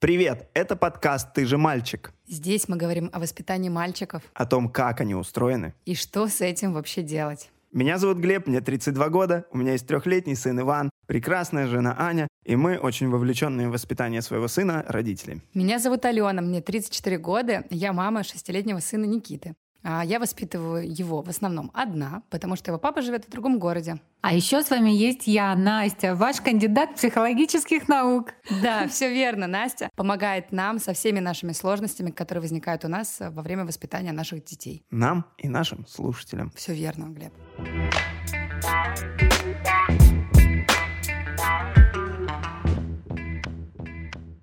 Привет, это подкаст «Ты же мальчик». Здесь мы говорим о воспитании мальчиков О том, как они устроены. и что с этим вообще делать. Меня зовут Глеб, мне 32 года, у меня есть трехлетний сын Иван, прекрасная жена Аня, и мы очень вовлеченные в воспитание своего сына родители. Меня зовут Алена, мне 34 года, я мама шестилетнего сына Никиты. А я воспитываю его в основном одна, потому что его папа живет в другом городе. А еще с вами есть я, Настя, ваш кандидат психологических наук. Да, все верно. Настя помогает нам со всеми нашими сложностями, которые возникают у нас во время воспитания наших детей. Нам и нашим слушателям. Все верно, Глеб.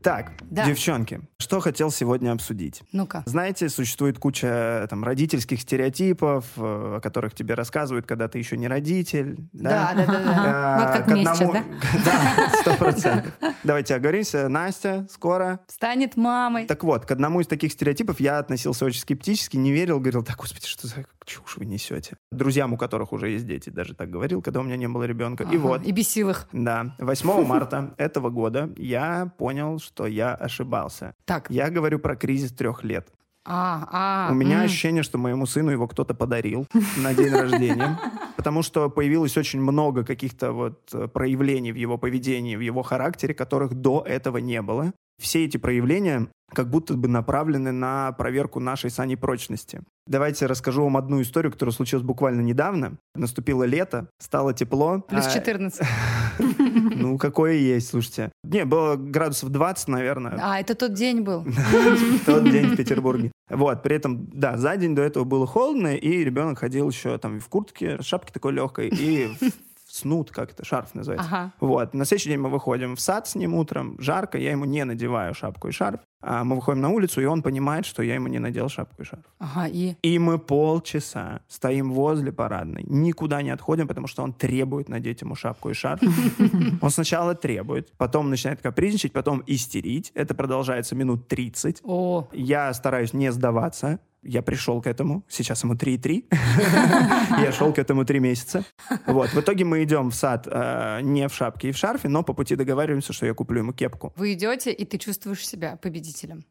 Так, Да. девчонки, что хотел сегодня обсудить? Ну-ка. Знаете, существует куча там родительских стереотипов, э, о которых тебе рассказывают, когда ты еще не родитель. Да, да, да, да. А, Вот как мне сейчас, одному- Да, сто процентов. Давайте оговоримся. Настя, скоро. Станет мамой. Так вот, к одному из таких стереотипов я относился очень скептически, не верил, говорил, так, господи, что за чушь вы несете? Друзьям, у которых уже есть дети, даже так говорил, когда у меня не было ребенка. И вот, И бесил их. да, 8 марта этого года я понял, что я ошибался. Так. Я говорю про кризис трех лет. А, а. У меня м. ощущение, что моему сыну его кто-то подарил на день рождения, потому что появилось очень много каких-то вот э, проявлений в его поведении, в его характере, которых до этого не было. Все эти проявления как будто бы направлены на проверку нашей с Аней прочности. Давайте расскажу вам одну историю, которая случилась буквально недавно. Наступило лето, стало тепло. Плюс а, 14. Ну, какое есть, слушайте. Не, было градусов 20, наверное. А, это тот день был. тот день в Петербурге. Вот, при этом, да, за день до этого было холодно, и ребенок ходил еще там в куртке, шапке такой легкой, и в снуд, как это, шарф называется. Ага. Вот, на следующий день мы выходим в сад с ним утром, жарко, я ему не надеваю шапку и шарф, а мы выходим на улицу, и он понимает, что я ему не надел шапку и шарф. Ага, и... И мы полчаса стоим возле парадной, никуда не отходим, потому что он требует надеть ему шапку и шарф. Он сначала требует, потом начинает капризничать, потом истерить. Это продолжается минут 30. О, Я стараюсь не сдаваться. Я пришел к этому. Сейчас ему 3,3. Я шел к этому 3 месяца. Вот. В итоге мы идем в сад э, не в шапке и в шарфе, но по пути договариваемся, что я куплю ему кепку. вы идете, и ты чувствуешь себя победителем.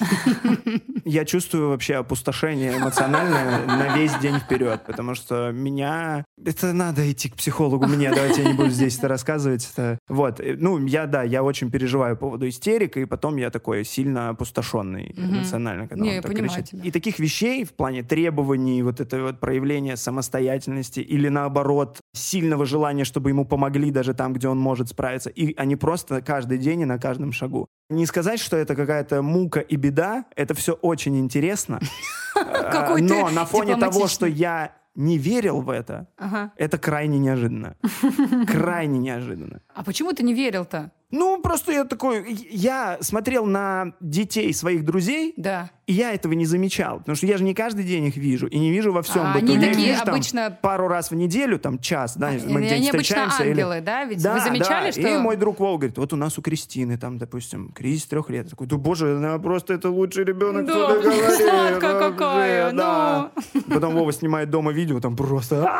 Я чувствую вообще опустошение эмоциональное на весь день вперед, потому что меня... Это надо идти к психологу мне, давайте я не буду здесь это рассказывать. Это... Вот, э, ну, я, да, я очень переживаю по поводу истерик, и потом я такой сильно опустошенный Мгм. эмоционально, когда Не, он я так понимаю кричит. тебя. И таких вещей в плане требований, вот это вот проявления самостоятельности или наоборот сильного желания, чтобы ему помогли даже там, где он может справиться, и они просто каждый день и на каждом шагу. Не сказать, что это какая-то мука и беда, это все очень интересно. Ты Но на фоне того, что я не верил в это, Ага. это крайне неожиданно. Крайне неожиданно. А почему ты не верил-то? Ну, просто я такой... Я смотрел на детей своих друзей, Да. и я этого не замечал. Потому что я же не каждый день их вижу. И не вижу во всем А они Я такие вижу там обычно- пару раз в неделю, там час, да, мы И где-нибудь они обычно встречаемся. или- ангелы, да? Ведь Да, вы замечали, да. что... И мой друг Вова говорит, вот у нас у Кристины там, допустим, кризис трех лет. Я такой, да боже, она просто это лучший ребенок, Да, кто говорит. сладкая какая, ну. да». Потом Вова снимает дома видео, там просто...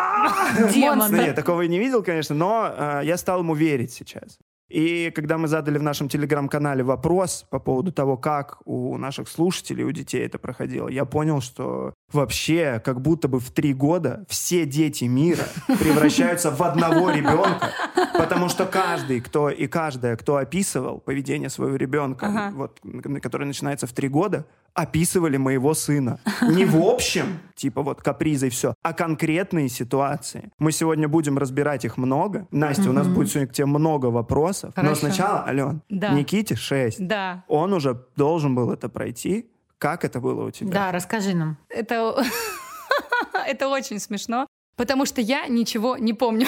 Демон. Ну, Нет, такого я не видел, конечно, но э, я стал ему верить сейчас. И когда мы задали в нашем телеграм-канале вопрос по поводу того, как у наших слушателей, у детей это проходило, я понял, что вообще как будто бы в три года все дети мира превращаются в одного ребенка, потому что каждый, кто и каждая, кто описывал поведение своего ребенка, Ага. вот, который начинается в три года, описывали моего сына. Не в общем, типа вот капризы и все, а конкретные ситуации. Мы сегодня будем разбирать их много. Настя, у нас будет сегодня к тебе много вопросов. Но Хорошо. сначала, Ален, Да. Никите 6. Да. Он уже должен был это пройти. Как это было у тебя? Да, расскажи нам. Это... Это очень смешно, потому что я ничего не помню.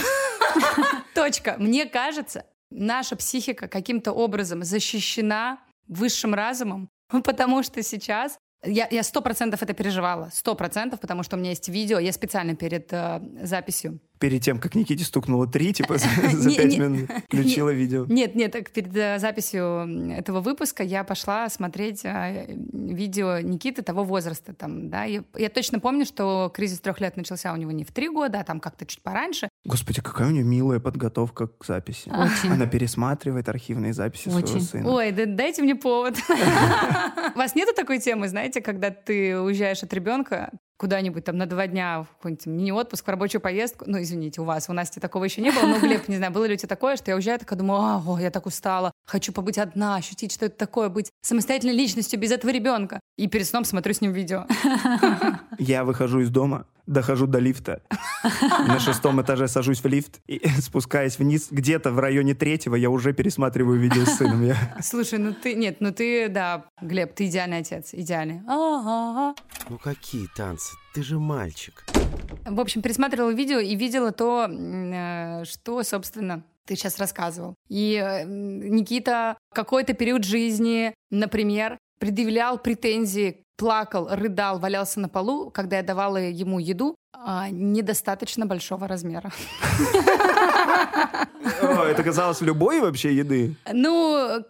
Точка. Мне кажется, наша психика каким-то образом защищена высшим разумом, потому что сейчас я сто процентов это переживала, сто процентов, потому что у меня есть видео, я специально перед э, записью Перед тем, как Никите стукнуло три, типа за пять минут включила видео. Нет, нет, перед э, записью этого выпуска я пошла смотреть э, видео Никиты того возраста. Там, да, я точно помню, что кризис трех лет начался у него не в три года, а там как-то чуть пораньше. Господи, какая у нее милая подготовка к записи. Очень. Она пересматривает архивные записи своего Очень. сына. Ой, да дайте мне повод. У вас нету такой темы, знаете, когда ты уезжаешь от ребенка куда-нибудь там на два дня в какой-нибудь мини-отпуск, в рабочую поездку. Ну, извините, у вас, у Насти такого еще не было. Ну, Глеб, не знаю, было ли у тебя такое, что я уезжаю, такая думаю, а, о, я так устала, хочу побыть одна, ощутить, что это такое, быть самостоятельной личностью без этого ребенка. И перед сном смотрю с ним видео. Я выхожу из дома, дохожу до лифта. На шестом этаже сажусь в лифт и спускаясь вниз. Где-то в районе третьего я уже пересматриваю видео с сыном. Я- Слушай, ну ты, нет, ну ты, да, Глеб, ты идеальный отец, идеальный. Ага. Ну какие танцы? Ты же мальчик. В общем, пересматривала видео и видела то, э, что, собственно, ты сейчас рассказывал. И э, Никита какой-то период жизни, например, предъявлял претензии, плакал, рыдал, валялся на полу, когда я давала ему еду а, недостаточно большого размера. Это казалось любой вообще еды. Ну,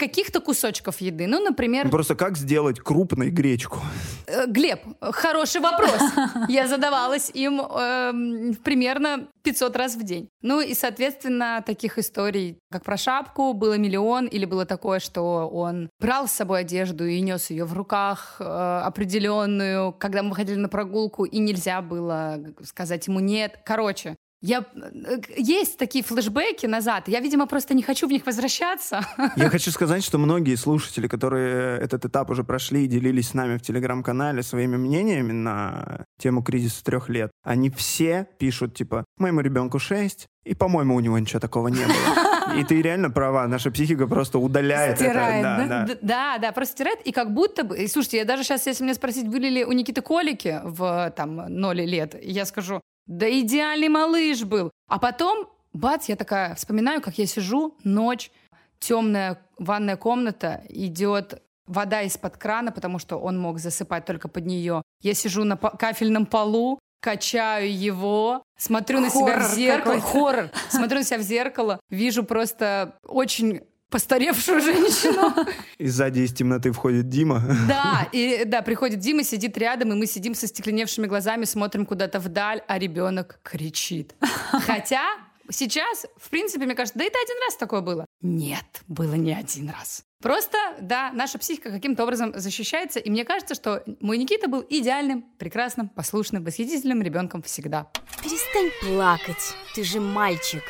каких-то кусочков еды. Ну, например, Ну, Просто как сделать крупной гречку? Э, Глеб, хороший вопрос. Я задавалась им эм, примерно 500 раз в день. Ну и, соответственно, таких историй, как про шапку, было миллион, или было такое, что он брал с собой одежду и нес ее в руках э, определенную, когда мы выходили на прогулку, и нельзя было сказать ему нет. Короче, я... э, Есть такие флешбеки назад. Я, видимо, просто не хочу в них возвращаться. Я хочу сказать, что многие слушатели, которые этот этап уже прошли и делились с нами в телеграм-канале своими мнениями на тему кризиса трех лет, они все пишут, типа, моему ребенку 6, и, по-моему, у него ничего такого не было. И ты реально права, наша психика просто удаляет Стирает, это. да? Д- Да, да, просто стирает, и как будто бы... и слушайте, я даже сейчас, если меня спросить, были ли у Никиты колики в там ноль лет, я скажу, да идеальный малыш был. А потом, бац, я такая вспоминаю, как я сижу, ночь, темная ванная комната, идет вода из-под крана, потому что он мог засыпать только под нее. Я сижу на кафельном полу, качаю его, смотрю на себя в зеркало. Хоррор. Смотрю на себя в зеркало, вижу просто очень постаревшую женщину. И сзади из темноты входит Дима. Да, и да, приходит Дима, сидит рядом, и мы сидим со стекленевшими глазами, смотрим куда-то вдаль, а ребенок кричит. Хотя сейчас, в принципе, мне кажется, да это один раз такое было. Нет, было не один раз. Просто, да, наша психика каким-то образом защищается, и мне кажется, что мой Никита был идеальным, прекрасным, послушным, восхитительным ребенком всегда. Перестань плакать, ты же мальчик.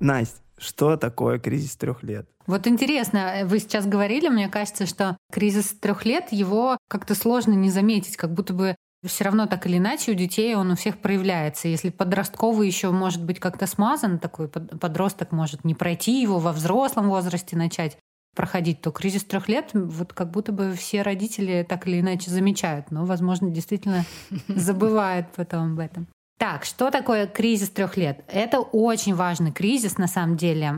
Настя, что такое кризис трех лет? Вот интересно, э, вы сейчас говорили, мне кажется, что кризис трех лет, его как-то сложно не заметить, как будто бы все равно так или иначе у детей он у всех проявляется. Если подростковый еще может быть как-то смазан, такой под- подросток может не пройти его во взрослом возрасте начать проходить, то кризис трех лет, вот как будто бы все родители так или иначе замечают, но, возможно, действительно забывают потом об этом. Так, что такое кризис трех лет? Это очень важный кризис, на самом деле.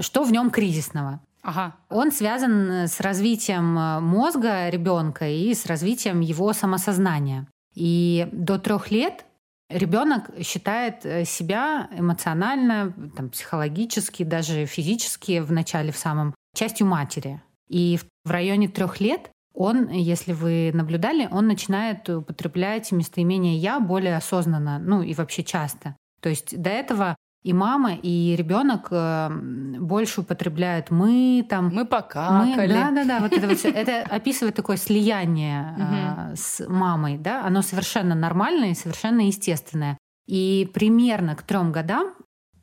Что в нем кризисного? Ага. Он связан с развитием э, мозга ребенка и с развитием его самосознания. И до трех лет ребенок считает э, себя эмоционально, там, психологически, даже физически в начале, в самом, частью матери. И в районе трех лет он, если вы наблюдали, он начинает употреблять местоимение «я» более осознанно, ну и вообще часто. То есть до этого и мама, и ребенок э, больше употребляют мы, там, Мы мы, покакали. да, да, да, вот это вот это описывает такое слияние э, с мамой, да, оно совершенно нормальное и совершенно естественное. И примерно к трем годам,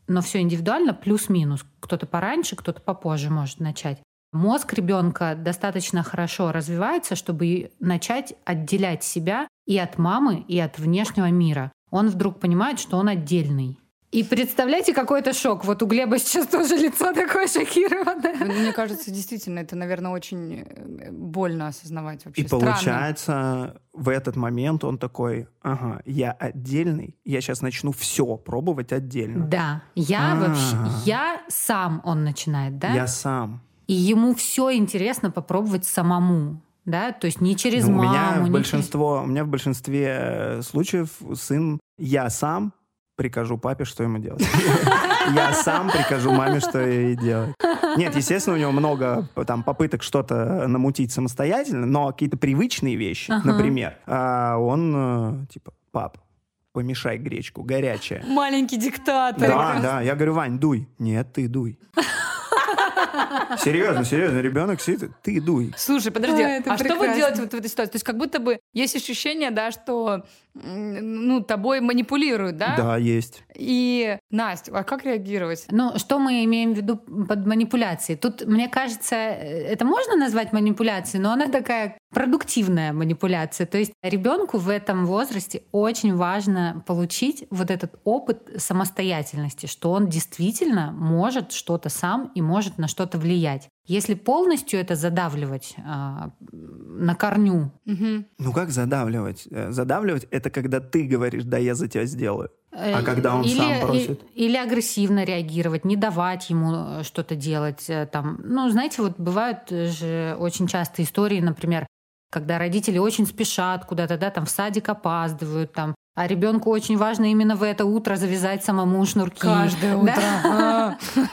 но все индивидуально, плюс-минус, кто-то пораньше, кто-то попозже может начать. Мозг ребенка достаточно хорошо развивается, чтобы начать отделять себя и от мамы, и от внешнего мира. Он вдруг понимает, что он отдельный. И представляете, какой это шок. Вот у Глеба сейчас тоже лицо такое шокированное. Ну, Мне кажется, действительно, это, наверное, очень э, больно осознавать вообще. И Странно. получается, в этот момент он такой, ага, я отдельный, я сейчас начну все пробовать отдельно. Да, я А. вообще, я сам, он начинает, да? Я сам. И ему все интересно попробовать самому, да? То есть не через Ну, у маму. меня в не большинство, у меня в большинстве э, случаев сын, я сам прикажу папе, что ему делать. Я сам прикажу маме, что ей делать. Нет, естественно, у него много э, там попыток что-то намутить самостоятельно, но какие-то привычные вещи, например, а, он э, типа, пап, помешай гречку, горячая. Маленький диктатор. Да, да, я говорю, Вань, дуй. Нет, ты дуй. Серьезно, серьезно, ребенок сидит, ты дуй. Слушай, подожди, это а что вы прекрасно. делаете вот в этой ситуации? То есть как будто бы есть ощущение, да, что ну, тобой манипулируют, да? Да, есть. И, Настя, а как реагировать? Ну, что мы имеем в виду под манипуляцией? Тут, мне кажется, э, это можно назвать манипуляцией, но она такая продуктивная манипуляция. То есть ребенку в этом возрасте очень важно получить вот этот опыт самостоятельности, что он действительно может что-то сам и может на что-то влиять. Если полностью это задавливать а, на корню, Мгм. Ну как задавливать? Э, Задавливать — это когда ты говоришь, да, я за тебя сделаю. А Э, когда он сам просит? и- Или агрессивно реагировать, не давать ему э, что-то делать. э, Там. Ну, знаете, вот бывают э, же очень часто истории, например, когда родители очень спешат куда-то, да, там в садик опаздывают, там, а ребенку очень важно именно в это утро завязать самому шнурки. Каждое утро.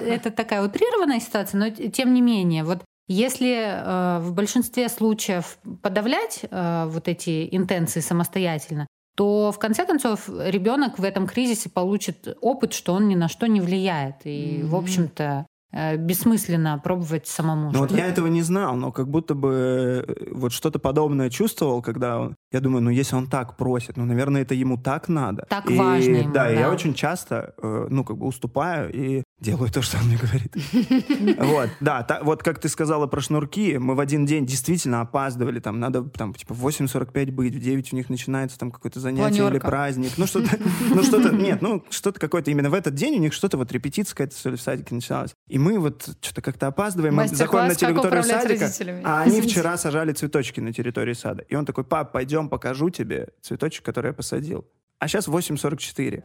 Это такая утрированная ситуация, но тем не менее, вот если э, в большинстве случаев подавлять э, вот эти интенции самостоятельно, то в конце концов ребенок в этом кризисе получит опыт, что он ни на что не влияет. И, в Мгм. общем-то, э, бессмысленно пробовать самому. Ну вот я этого не знал, но как будто бы э, вот что-то подобное чувствовал, когда. Я думаю, ну если он так просит, ну, наверное, это ему так надо. Так И, важно ему, Да, и я да. очень часто, э, ну, как бы уступаю и делаю то, что он мне говорит. Вот, да, та- вот как ты сказала про шнурки, мы в один день действительно опаздывали, там надо там типа в 8.45 быть, в 9 у них начинается там какое-то занятие или праздник, ну что-то, ну что-то, нет, ну что-то какое-то именно в этот день у них что-то вот репетиция какая-то что ли в садике началась. И мы вот что-то как-то опаздываем, мы заходим на территорию садика, а они вчера сажали цветочки на территории сада. И он такой, пап, пойдем покажу тебе цветочек, который я посадил. А сейчас 8.44.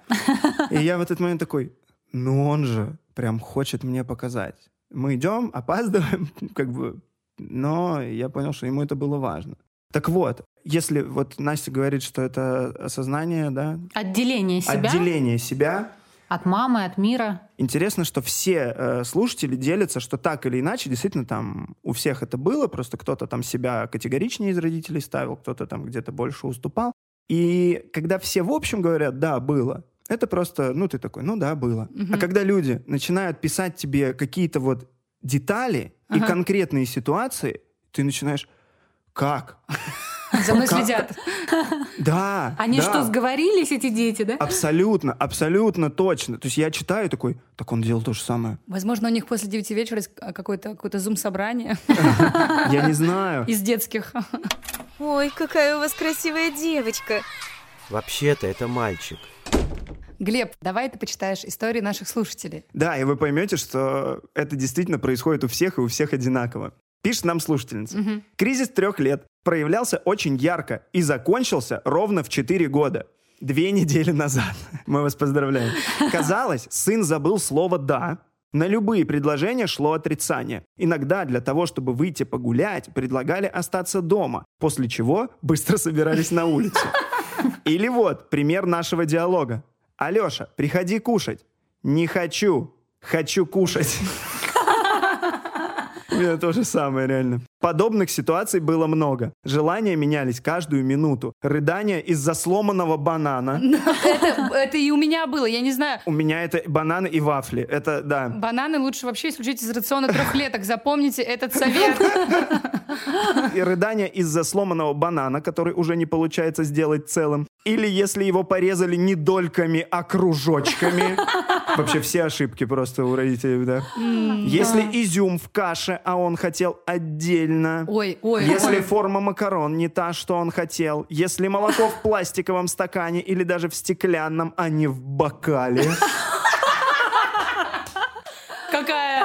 И я в этот момент такой, ну он же прям хочет мне показать. Мы идем, опаздываем, как бы, но я понял, что ему это было важно. Так вот, если вот Настя говорит, что это осознание, да, Отделение себя отделение себя, от мамы, от мира. Интересно, что все э, слушатели делятся, что так или иначе, действительно, там у всех это было, просто кто-то там себя категоричнее из родителей ставил, кто-то там где-то больше уступал. И когда все в общем говорят, да, было, это просто, ну, ты такой, ну да, было. А когда люди начинают писать тебе какие-то вот детали и Ага. конкретные ситуации, ты начинаешь, как? За мной следят. Да. Они да. что, сговорились, эти дети, да? Абсолютно, абсолютно точно. То есть я читаю такой, так он делал то же самое. Возможно, у них после 9 вечера есть какое-то какое зум-собрание Я не знаю. из детских. Ой, какая у вас красивая девочка. Вообще-то это мальчик. Глеб, давай ты почитаешь истории наших слушателей. Да, и вы поймете, что это действительно происходит у всех и у всех одинаково. Пишет нам слушательница. Мгм. Кризис трех лет проявлялся очень ярко и закончился ровно в 4 года. Две недели назад. Мы вас поздравляем. Казалось, сын забыл слово «да». На любые предложения шло отрицание. Иногда для того, чтобы выйти погулять, предлагали остаться дома, после чего быстро собирались на улицу. Или вот пример нашего диалога. «Алеша, приходи кушать». «Не хочу. Хочу кушать». У меня то же самое, реально. Подобных ситуаций было много. Желания менялись каждую минуту. Рыдания из-за сломанного банана. Это, это и у меня было, я не знаю. У меня это бананы и вафли. Это, да. Бананы лучше вообще исключить из рациона трехлеток. Запомните этот совет. И рыдания из-за сломанного банана, который уже не получается сделать целым. Или если его порезали не дольками, а кружочками. Вообще все ошибки просто у родителей, да. Если изюм в каше, а он хотел отдельно. Ой, ой, Если форма макарон не та, что он хотел. Если молоко в пластиковом стакане или даже в стеклянном, а не в бокале. Какая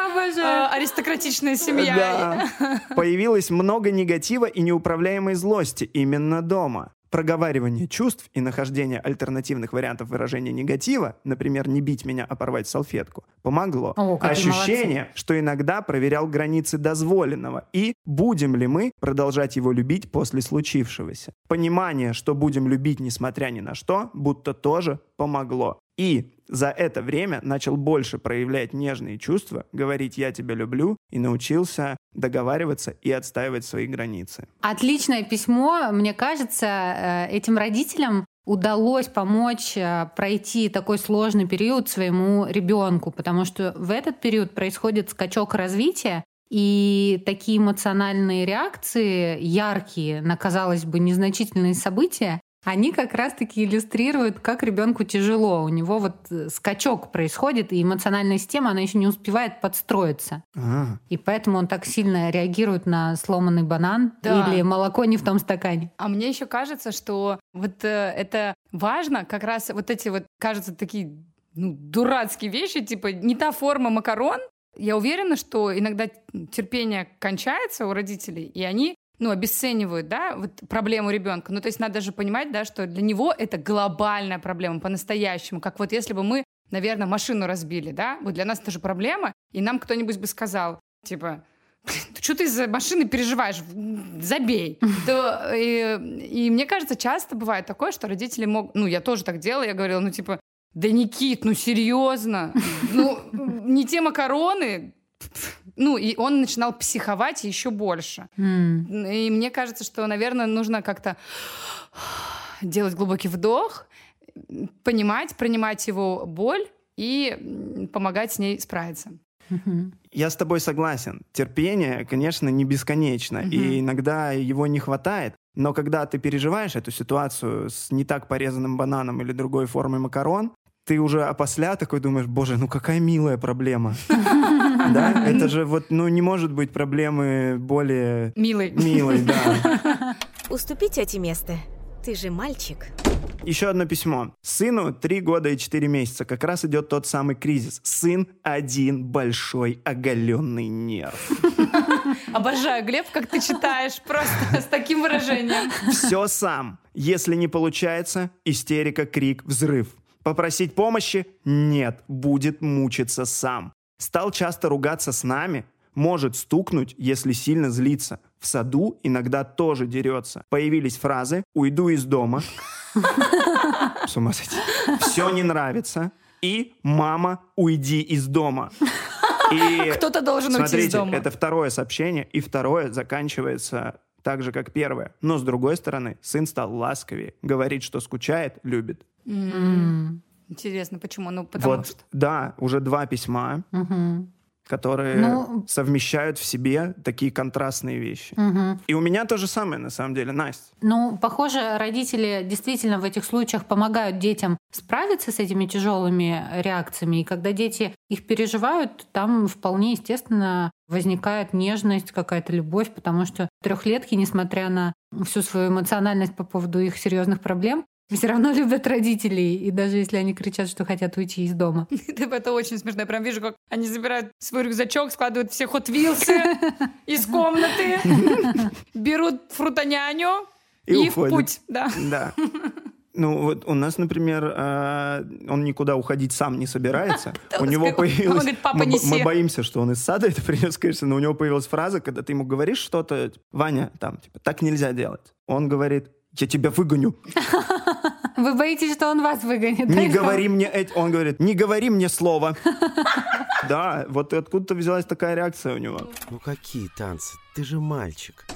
э, аристократичная семья. Да. Появилось много негатива и неуправляемой злости именно дома. Проговаривание чувств и нахождение альтернативных вариантов выражения негатива, например, не бить меня, а порвать салфетку, помогло. О, Ощущение, что иногда проверял границы дозволенного и будем ли мы продолжать его любить после случившегося. Понимание, что будем любить несмотря ни на что, будто тоже помогло. И за это время начал больше проявлять нежные чувства, говорить «я тебя люблю» и научился договариваться и отстаивать свои границы. Отличное письмо. Мне кажется, э, этим родителям удалось помочь э, пройти такой сложный период своему ребенку, потому что в этот период происходит скачок развития, и такие эмоциональные реакции, яркие на, казалось бы, незначительные события, они как раз-таки иллюстрируют, как ребенку тяжело. У него вот э, скачок происходит, и эмоциональная система, она еще не успевает подстроиться. А, И поэтому он так сильно реагирует на сломанный банан Да. или молоко не в том стакане. А мне еще кажется, что вот э, это важно, как раз вот эти вот, кажется, такие ну, дурацкие вещи, типа не та форма макарон. Я уверена, что иногда терпение кончается у родителей, и они ну, обесценивают, да, вот проблему ребенка. Ну, то есть надо же понимать, да, что для него это глобальная проблема по-настоящему. Как вот если бы мы, наверное, машину разбили, да, вот для нас это же проблема, и нам кто-нибудь бы сказал, типа, что ты из-за машины переживаешь? Забей. То, и, и мне кажется, часто бывает такое, что родители могут... Ну, я тоже так делала, я говорила, ну, типа, да, Никит, ну, серьезно? Ну, не те макароны? Ну, и он начинал психовать еще больше. М. И мне кажется, что, наверное, нужно как-то делать глубокий вдох, понимать, принимать его боль и помогать с ней справиться. Я с тобой согласен. Терпение, конечно, не бесконечно, Мгм. и иногда его не хватает. Но когда ты переживаешь эту ситуацию с не так порезанным бананом или другой формой макарон, ты уже опосля такой думаешь, боже, ну какая милая проблема. Да? Это же вот, ну не может быть проблемы более Милый. милой, да. Уступи тете место. Ты же мальчик. Еще одно письмо. Сыну три года и четыре месяца. Как раз идет тот самый кризис. Сын один большой оголенный нерв. Обожаю, Глеб, как ты читаешь, просто с таким выражением. Все сам. Если не получается, истерика, крик, взрыв. Попросить помощи? Нет, будет мучиться сам. Стал часто ругаться с нами, может стукнуть, если сильно злится. В саду иногда тоже дерется. Появились фразы «уйду из дома», с ума сойти, «все не нравится» и «мама, уйди из дома». И Кто-то должен уйти из Смотрите, дома. это второе сообщение, и второе заканчивается так же, как первое. Но с другой стороны, сын стал ласковее, говорит, что скучает, любит. М. Интересно, почему? Ну, потому вот, что... да, уже два письма, Мгм. которые Ну- совмещают в себе такие контрастные вещи. Мгм. И у меня то же самое, на самом деле, Настя. Ну, похоже, родители действительно в этих случаях помогают детям справиться с этими тяжелыми реакциями. И когда дети их переживают, там вполне естественно возникает нежность, какая-то любовь, потому что трехлетки, несмотря на всю свою эмоциональность по поводу их серьезных проблем, все равно любят родителей, и даже если они кричат, что хотят уйти из дома. Это очень смешно. Я прям вижу, как они забирают свой рюкзачок, складывают все Hot Wheels из комнаты, берут фрутоняню И и, в уходят. путь. Да. Да. Ну, вот у нас, например, э, он никуда уходить сам не собирается. У него появилась... говорит, «Папа, мы, бо- неси». мы боимся, что он из сада это принес, конечно, но у него появилась фраза, когда ты ему говоришь что-то, типа, Ваня, там, типа, так нельзя делать. Он говорит, я тебя выгоню. Вы боитесь, что он вас выгонит? Не говори мне. Он говорит, не говори мне слово. Да, вот откуда-то взялась такая реакция у него. Ну какие танцы? Ты же мальчик.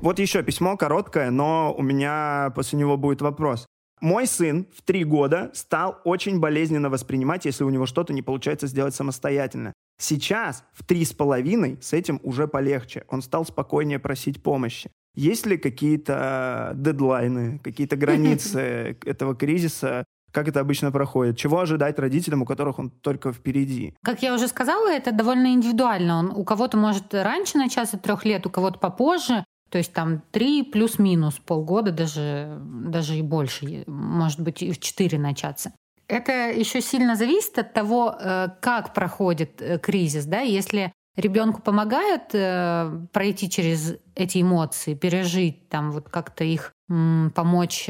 Вот еще письмо короткое, но у меня после него будет вопрос. Мой сын в три года стал очень болезненно воспринимать, если у него что-то не получается сделать самостоятельно. Сейчас в три с половиной с этим уже полегче. Он стал спокойнее просить помощи. Есть ли какие-то дедлайны, какие-то границы этого кризиса? Как это обычно проходит? Чего ожидать родителям, у которых он только впереди? Как я уже сказала, это довольно индивидуально. Он у кого-то может раньше начаться трех лет, у кого-то попозже. То есть там три плюс-минус полгода, даже, даже и больше, может быть, и в четыре начаться. Это еще сильно зависит от того, э, как проходит э, кризис. Да? Если ребенку помогают э, пройти через эти эмоции, пережить, там вот как-то их помочь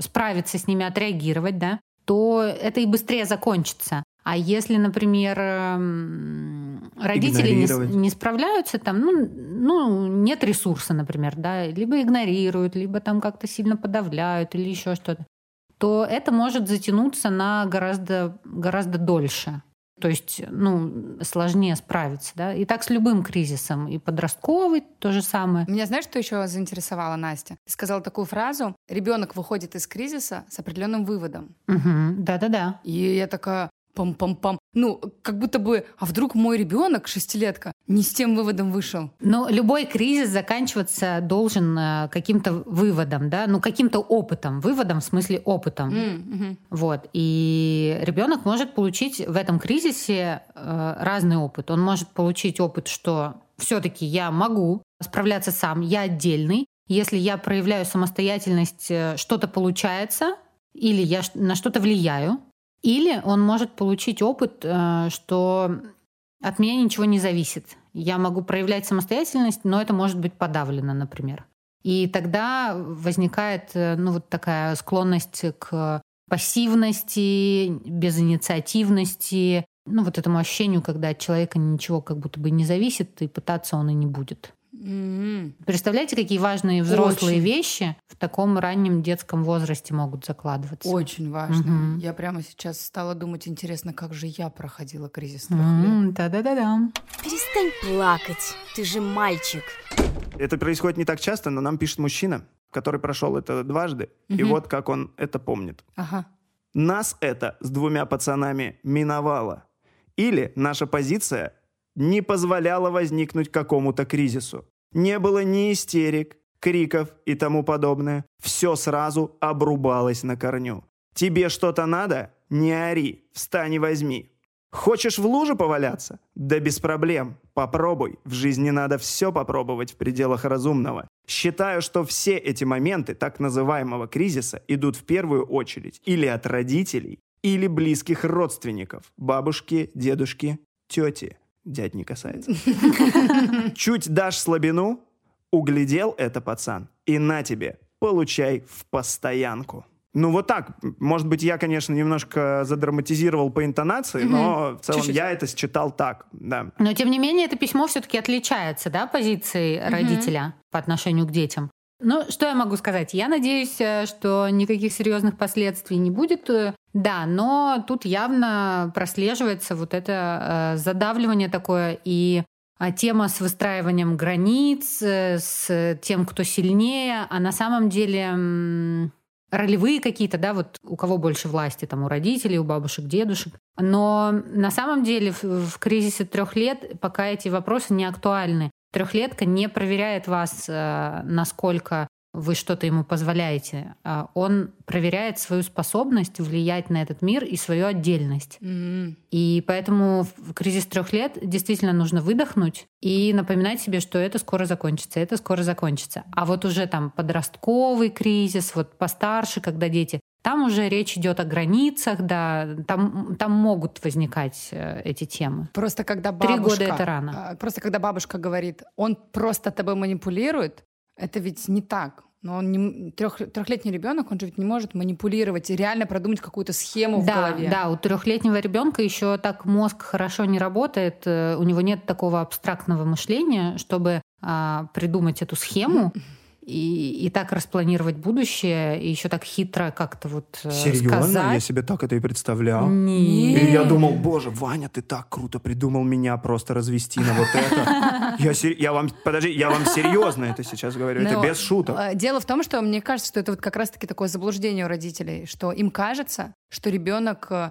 справиться с ними, отреагировать, да, то это и быстрее закончится. А если, например, эм, родители не, не справляются, там, ну, ну, нет ресурса, например, да, либо игнорируют, либо там как-то сильно подавляют или еще что-то, то это может затянуться на гораздо, гораздо дольше. То есть, ну, сложнее справиться, да. И так с любым кризисом. И подростковый то же самое. Меня знаешь, что еще заинтересовала Настя? Ты сказала такую фразу: ребенок выходит из кризиса с определенным выводом. Угу. Да-да-да. И я такая, пам-пам-пам. Ну, как будто бы, а вдруг мой ребенок, шестилетка, не с тем выводом вышел? Но любой кризис заканчиваться должен э, каким-то выводом, да, ну, каким-то опытом. Выводом в смысле опытом. Mm-hmm. Вот. И ребенок может получить в этом кризисе э, разный опыт. Он может получить опыт, что все-таки я могу справляться сам, я отдельный. Если я проявляю самостоятельность, э, что-то получается, или я на что-то влияю, или он может получить опыт, э, что от меня ничего не зависит. Я могу проявлять самостоятельность, но это может быть подавлено, например. И тогда возникает э, ну, вот такая склонность к пассивности, безинициативности, ну, вот этому ощущению, когда от человека ничего как будто бы не зависит, и пытаться он и не будет. Mm-hmm. Представляете, какие важные взрослые Очень. вещи в таком раннем детском возрасте могут закладываться? Очень важно. Мгм. Я прямо сейчас стала думать, интересно, как же я проходила кризис трех лет. М, Да-да-да-да. Перестань плакать, ты же мальчик. Это происходит не так часто, но нам пишет мужчина, который прошел это дважды, и Мгм. вот как он это помнит. Ага. Нас это с двумя пацанами миновало. Или наша позиция не позволяла возникнуть какому-то кризису. Не было ни истерик, криков и тому подобное. Все сразу обрубалось на корню. Тебе что-то надо? Не ори, встань и возьми. Хочешь в луже поваляться? Да без проблем. Попробуй. В жизни надо все попробовать в пределах разумного. Считаю, что все эти моменты так называемого кризиса идут в первую очередь или от родителей, или близких родственников. Бабушки, дедушки, тети. Дядь не касается. Чуть дашь слабину, углядел это пацан, и на тебе, получай в постоянку. Ну вот так. Может быть, я, конечно, немножко задраматизировал по интонации, но в целом Чуть-чуть. я это считал так, да. Но тем не менее, это письмо все-таки отличается, да, позицией родителя по отношению к детям. Ну, что я могу сказать? Я надеюсь, э, что никаких серьезных последствий не будет. э, Да, но тут явно прослеживается вот это э, задавливание такое и а, тема с выстраиванием границ, с тем, кто сильнее, а на самом деле ролевые какие-то, да, вот у кого больше власти, там у родителей, у бабушек, дедушек. Но на самом деле в, в кризисе трех лет пока эти вопросы не актуальны. Трехлетка не проверяет вас, э, насколько вы что-то ему позволяете. А Он проверяет свою способность влиять на этот мир и свою отдельность. М. И поэтому в кризис трех лет действительно нужно выдохнуть и напоминать себе, что это скоро закончится, это скоро закончится. А вот уже там подростковый кризис, вот постарше, когда дети, там уже речь идет о границах, да, там, там могут возникать э, эти темы. Просто когда Три бабушка... года это рано. а, Просто когда бабушка говорит, он просто тобой манипулирует, это ведь не так. Но он не, трех, трехлетний ребенок, он же ведь не может манипулировать и реально продумать какую-то схему в да, голове. да, у трехлетнего ребенка еще так мозг хорошо не работает, э, у него нет такого абстрактного мышления, чтобы а, придумать эту схему и, и так распланировать будущее, и еще так хитро как-то вот э, сказать. Я себе так это и представлял. Нет. И я думал, боже, Ваня, ты так круто придумал меня просто развести на вот это. Я, сер- я вам, подожди, я вам серьезно это сейчас говорю, это Но, без шуток. э, Дело в том, что мне кажется, что это вот как раз-таки такое заблуждение у родителей, что им кажется, что ребенок э,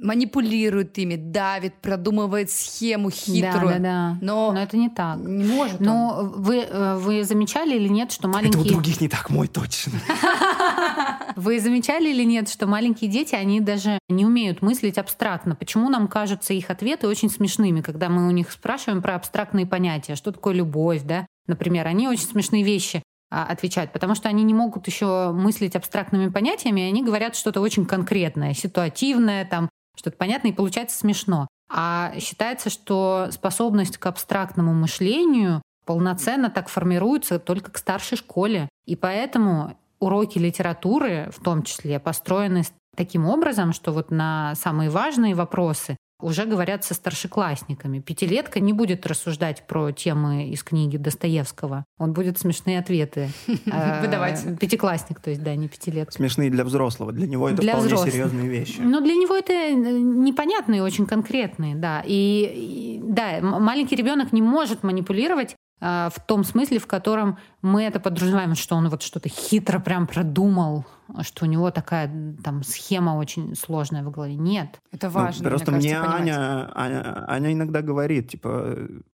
манипулирует ими, давит, продумывает схему хитрую. Да, да, да. Но, Но это не так. не может он. Но вы, э, вы замечали или нет, что Это у маленькие... других не так, мой точно. Вы замечали или нет, что маленькие дети, они даже не умеют мыслить абстрактно? Почему нам кажутся их ответы очень смешными, когда мы у них спрашиваем про абстрактные понятия? Что такое любовь, да? Например, они очень смешные вещи отвечают, потому что они не могут еще мыслить абстрактными понятиями, и они говорят что-то очень конкретное, ситуативное, там, что-то понятное, и получается смешно. А считается, что способность к абстрактному мышлению полноценно так формируется только к старшей школе. И поэтому уроки литературы в том числе построены таким образом, что вот на самые важные вопросы уже говорят со старшеклассниками. Пятилетка не будет рассуждать про темы из книги Достоевского. Он будет смешные ответы э, Выдавать. Пятиклассник, то есть, да, не пятилетка. Смешные для взрослого. Для него это Для вполне взрослых. серьезные вещи. Но для него это э, непонятные, очень конкретные, да. И, и, да, маленький ребенок не может манипулировать а, в том смысле, в котором мы это подразумеваем, что он вот что-то хитро прям продумал, что у него такая там схема очень сложная в голове. Нет. Это Ну, важно, просто мне мне кажется, понимать. Аня, Аня, Аня иногда говорит, типа,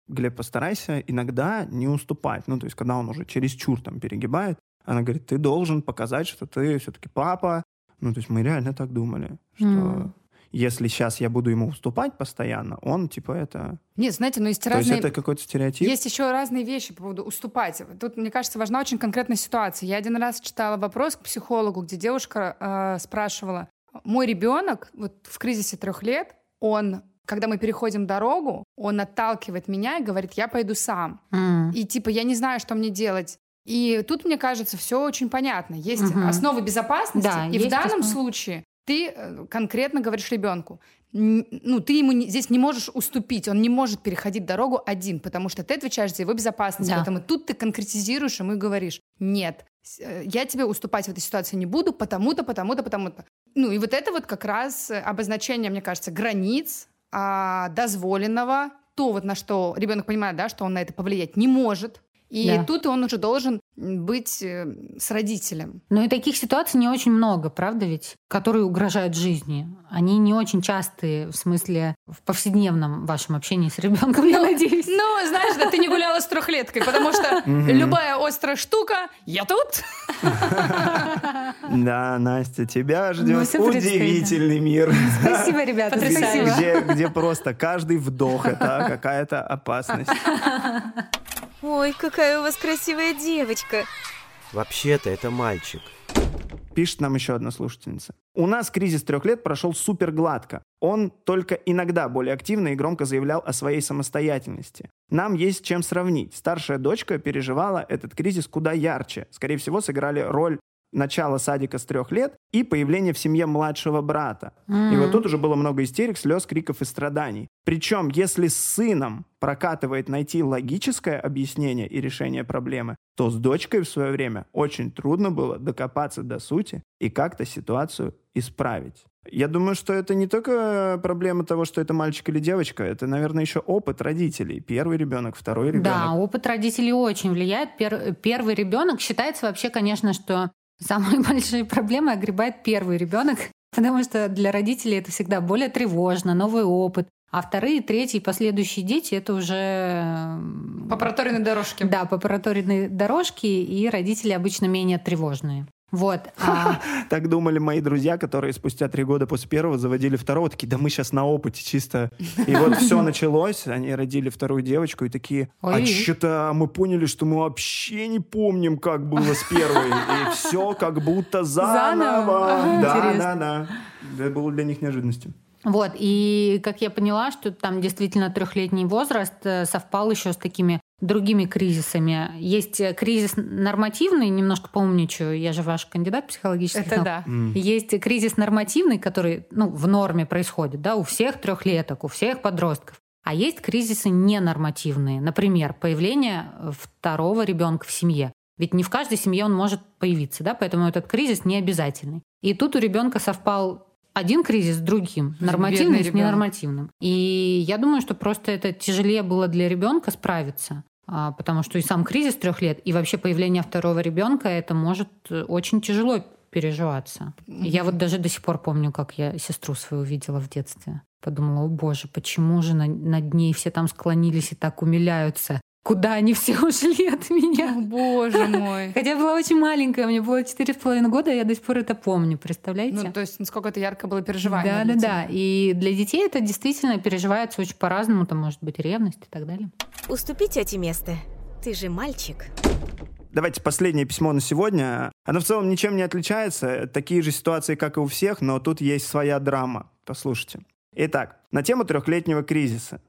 Глеб, постарайся иногда не уступать. Ну, то есть, когда он уже чересчур там перегибает, она говорит, ты должен показать, что ты все-таки папа. Ну, то есть мы реально так думали, что М. если сейчас я буду ему уступать постоянно, он, типа, это... Нет, знаете, но есть То есть разные... это какой-то стереотип? Есть еще разные вещи по поводу уступать. Тут, мне кажется, важна очень конкретная ситуация. Я один раз читала вопрос к психологу, где девушка э, спрашивала, мой ребенок вот в кризисе трех лет, он, когда мы переходим дорогу, он отталкивает меня и говорит, я пойду сам. М. И типа, я не знаю, что мне делать. И тут, мне кажется, все очень понятно. Есть Мгм. основы безопасности, Да, и в данном основы. случае ты э, конкретно говоришь ребенку, ну, ты ему не- здесь не можешь уступить, он не может переходить дорогу один, потому что ты отвечаешь за его безопасность. Да. Поэтому тут ты конкретизируешь ему и говоришь, нет, э, я тебе уступать в этой ситуации не буду, потому-то, потому-то, потому-то. Ну, и вот это вот как раз э, обозначение, мне кажется, границ, а, дозволенного, то вот на что ребенок понимает, да, что он на это повлиять не может. И Да. тут он уже должен быть э, с родителем. Но и таких ситуаций не очень много, правда ведь, которые угрожают жизни. Они не очень частые в смысле в повседневном вашем общении с ребенком, я надеюсь. Ну, знаешь, да, ты не гуляла с трехлеткой, потому что любая острая штука, я тут. Да, Настя, тебя Ну, ждет удивительный мир. Спасибо, ребята, спасибо. Где просто каждый вдох это какая-то опасность. Ой, какая у вас красивая девочка. Вообще-то это мальчик. Пишет нам еще одна слушательница. У нас кризис трех лет прошел супер гладко. Он только иногда более активно и громко заявлял о своей самостоятельности. Нам есть чем сравнить. Старшая дочка переживала этот кризис куда ярче. Скорее всего, сыграли роль начала садика с трех лет и появление в семье младшего брата. И вот тут уже было много истерик, слез, криков и страданий. Причем, если с сыном прокатывает найти логическое объяснение и решение проблемы, то с дочкой в свое время очень трудно было докопаться до сути и как-то ситуацию исправить. Я думаю, что это не только проблема того, что это мальчик или девочка, это, наверное, еще опыт родителей. Первый ребенок, второй ребенок. Да, опыт родителей очень влияет. Пер- первый ребенок считается вообще, конечно, что самые большие проблемы огребает первый ребенок, потому что для родителей это всегда более тревожно, новый опыт. А вторые, третьи, последующие дети это уже м, По проторенной дорожке. да, по проторенной дорожке, и родители обычно менее тревожные. Вот. а- Так думали мои друзья, которые спустя три года после первого заводили второго. Такие, да мы сейчас на опыте чисто. И вот все началось, они родили вторую девочку и такие, а что-то мы поняли, что мы вообще не помним, как было с первой. И все как будто Заново? Да, да, да. Это было для них неожиданностью. Вот, и как я поняла, что там действительно трехлетний возраст э, совпал еще с такими другими кризисами. Есть э, кризис нормативный, немножко поумничаю, я же ваш кандидат психологических Это наук. да. Есть кризис нормативный, который ну, в норме происходит, да, у всех трехлеток, у всех подростков. А есть кризисы ненормативные. Например, появление второго ребенка в семье. Ведь не в каждой семье он может появиться, да, поэтому этот кризис не обязательный. И тут у ребенка совпал один кризис с другим, нормативный с ненормативным. И я думаю, что просто это тяжелее было для ребенка справиться, а, потому что и сам кризис трех лет, и вообще появление второго ребенка, это может э, очень тяжело переживаться. Я вот даже до сих пор помню, как я сестру свою видела в детстве. Подумала, о боже, почему же на- над ней все там склонились и так умиляются? Куда они все ушли от меня? О, боже мой. Хотя я была очень маленькая, мне было четыре с половиной года, я до сих пор это помню, представляете? Ну, то есть, насколько это ярко было переживание. Да, да, для тебя. да. И для детей это действительно переживается очень по-разному. Там может быть ревность и так далее. Уступи тете место. Ты же мальчик. Давайте последнее письмо на сегодня. Оно в целом ничем не отличается. Такие же ситуации, как и у всех, но тут есть своя драма. Послушайте. Итак, на тему трехлетнего кризиса.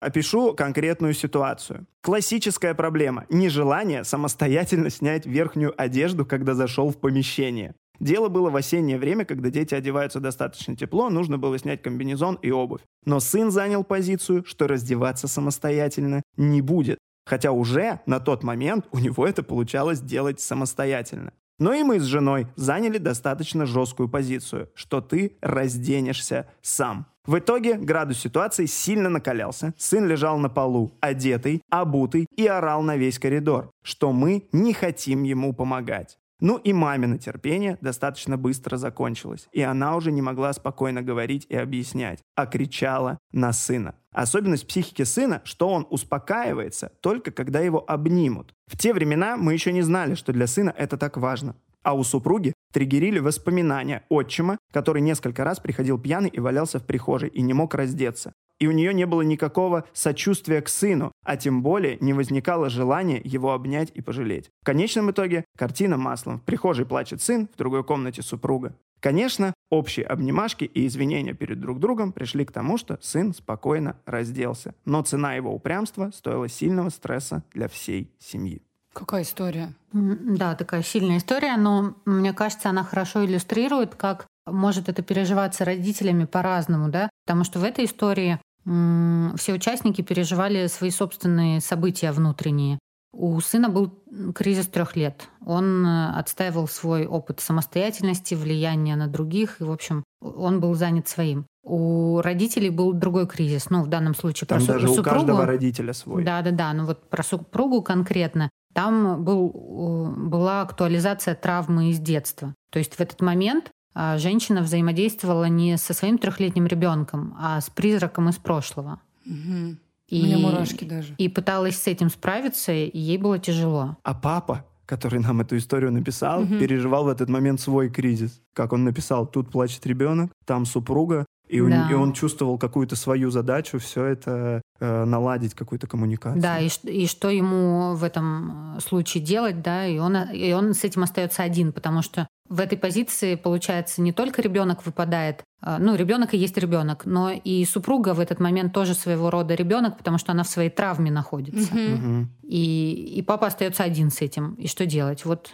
Опишу конкретную ситуацию. Классическая проблема – нежелание самостоятельно снять верхнюю одежду, когда зашел в помещение. Дело было в осеннее время, когда дети одеваются достаточно тепло, нужно было снять комбинезон и обувь. Но сын занял позицию, что раздеваться самостоятельно не будет. Хотя уже на тот момент у него это получалось делать самостоятельно. Но и мы с женой заняли достаточно жесткую позицию, что ты разденешься сам. В итоге градус ситуации сильно накалялся. Сын лежал на полу, одетый, обутый и орал на весь коридор, что мы не хотим ему помогать. Ну и мамино терпение достаточно быстро закончилось, и она уже не могла спокойно говорить и объяснять, а кричала на сына. Особенность психики сына, что он успокаивается только когда его обнимут. В те времена мы еще не знали, что для сына это так важно. А у супруги триггерили воспоминания отчима, который несколько раз приходил пьяный и валялся в прихожей и не мог раздеться. И у нее не было никакого сочувствия к сыну, а тем более не возникало желания его обнять и пожалеть. В конечном итоге картина маслом. В прихожей плачет сын, в другой комнате супруга. Конечно, общие обнимашки и извинения перед друг другом пришли к тому, что сын спокойно разделся. Но цена его упрямства стоила сильного стресса для всей семьи. Какая история? Да, такая сильная история, но мне кажется, она хорошо иллюстрирует, как может это переживаться родителями по-разному, да, потому что в этой истории все участники переживали свои собственные события внутренние. У сына был кризис трех лет. Он э, отстаивал свой опыт самостоятельности, влияния на других, и, в общем, он был занят своим. У родителей был другой кризис. Ну, в данном случае Там про даже супругу. у каждого родителя свой. Да, да, да. Ну вот про супругу конкретно. Там был, э, была актуализация травмы из детства. То есть в этот момент а, женщина взаимодействовала не со своим трехлетним ребенком, а с призраком из прошлого. Угу. И, У меня мурашки даже. И пыталась с этим справиться, и ей было тяжело. А папа, который нам эту историю написал, Мгм. переживал в этот момент свой кризис. Как он написал, тут плачет ребенок, там супруга, и, Да. и он чувствовал какую-то свою задачу, все это э, наладить, какую-то коммуникацию. Да, и, и что ему в этом э, случае делать, да, и он, и он с этим остается один, потому что в этой позиции, получается, не только ребенок выпадает, а, ну, ребенок и есть ребенок, но и супруга в этот момент тоже своего рода ребенок, потому что она в своей травме находится. Мгм. И, и папа остается один с этим. И что делать? Вот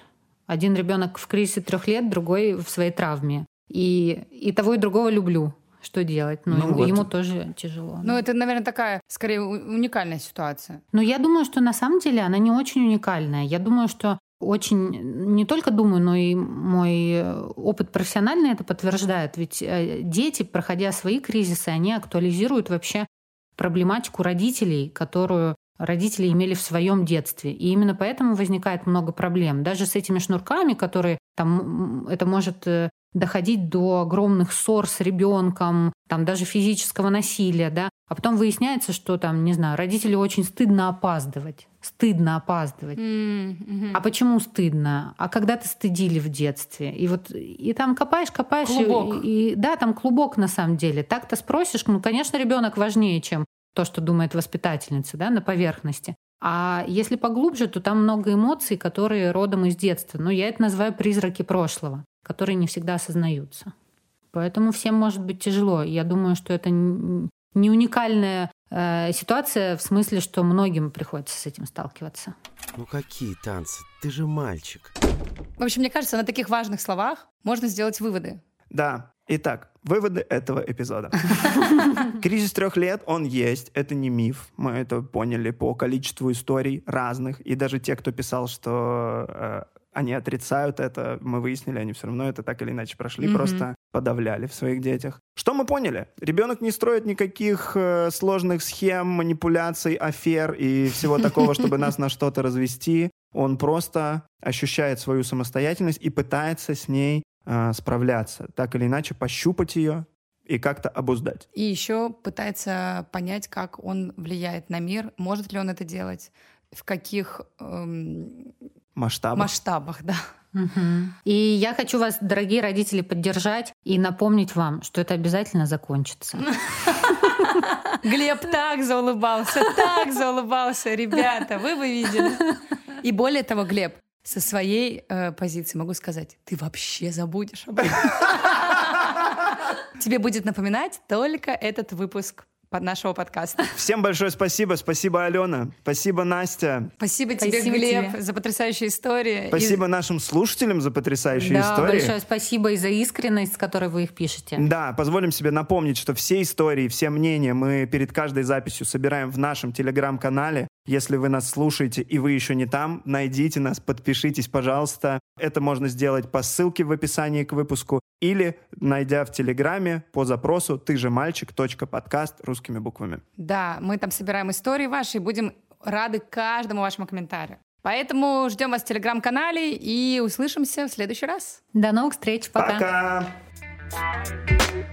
один ребенок в кризисе трех лет, другой в своей травме. И, и того, и другого люблю. Что делать? Ну, Ну ему, вот. ему тоже тяжело. Ну, это, наверное, такая, скорее, уникальная ситуация. Но я думаю, что на самом деле она не очень уникальная. Я думаю, что очень, не только думаю, но и мой опыт профессиональный это подтверждает. Ведь э, дети, проходя свои кризисы, они актуализируют вообще проблематику родителей, которую родители имели в своем детстве. И именно поэтому возникает много проблем. Даже с этими шнурками, которые там это может э, доходить до огромных ссор с ребенком, там даже физического насилия, да. А потом выясняется, что там, не знаю, родителю очень стыдно опаздывать. Стыдно опаздывать. Мгм. А почему стыдно? А когда-то стыдили в детстве. И вот и там копаешь, копаешь. и- Клубок. И, да, там клубок на самом деле. Так-то спросишь, ну, конечно, ребенок важнее, чем то, что думает воспитательница, да, на поверхности. А если поглубже, то там много эмоций, которые родом из детства. Но я это называю призраки прошлого, которые не всегда осознаются. Поэтому всем может быть тяжело. Я думаю, что это не уникальная э, ситуация в смысле, что многим приходится с этим сталкиваться. Ну какие танцы? Ты же мальчик. В общем, мне кажется, на таких важных словах можно сделать выводы. Да. Итак, выводы этого эпизода. Кризис трех лет, он есть, это не миф. Мы это поняли по количеству историй разных. И даже те, кто писал, что э, они отрицают это, мы выяснили, они все равно это так или иначе прошли, Мгм. просто подавляли в своих детях. Что мы поняли? Ребенок не строит никаких э, сложных схем, манипуляций, афер и всего такого, чтобы нас на что-то развести. Он просто ощущает свою самостоятельность и пытается с ней э, справляться, так или иначе пощупать ее и как-то обуздать. И еще пытается понять, как он влияет на мир, может ли он это делать, в каких эм, Масштаб. масштабах, да. И я хочу вас, дорогие родители, поддержать и напомнить вам, что это обязательно закончится. Глеб так заулыбался, так заулыбался, ребята, вы бы видели. И более того, Глеб, со своей э, позиции могу сказать, ты вообще забудешь об этом. Тебе будет напоминать только этот выпуск под нашего подкаста. Всем большое спасибо. Спасибо, Алена. Спасибо, Настя. Спасибо тебе, Спасибо Глеб, тебе. за потрясающие истории. И- Спасибо нашим слушателям за потрясающие Да, истории. большое спасибо и за искренность, с которой вы их пишете. Да, позволим себе напомнить, что все истории, все мнения мы перед каждой записью собираем в нашем телеграм-канале. Если вы нас слушаете и вы еще не там, найдите нас, подпишитесь, пожалуйста. Это можно сделать по ссылке в описании к выпуску или найдя в Телеграме по запросу ты же мальчик. подкаст русскими буквами. Да, мы там собираем истории ваши и будем рады каждому вашему комментарию. Поэтому ждем вас в телеграм-канале и услышимся в следующий раз. До новых встреч. Пока. Пока!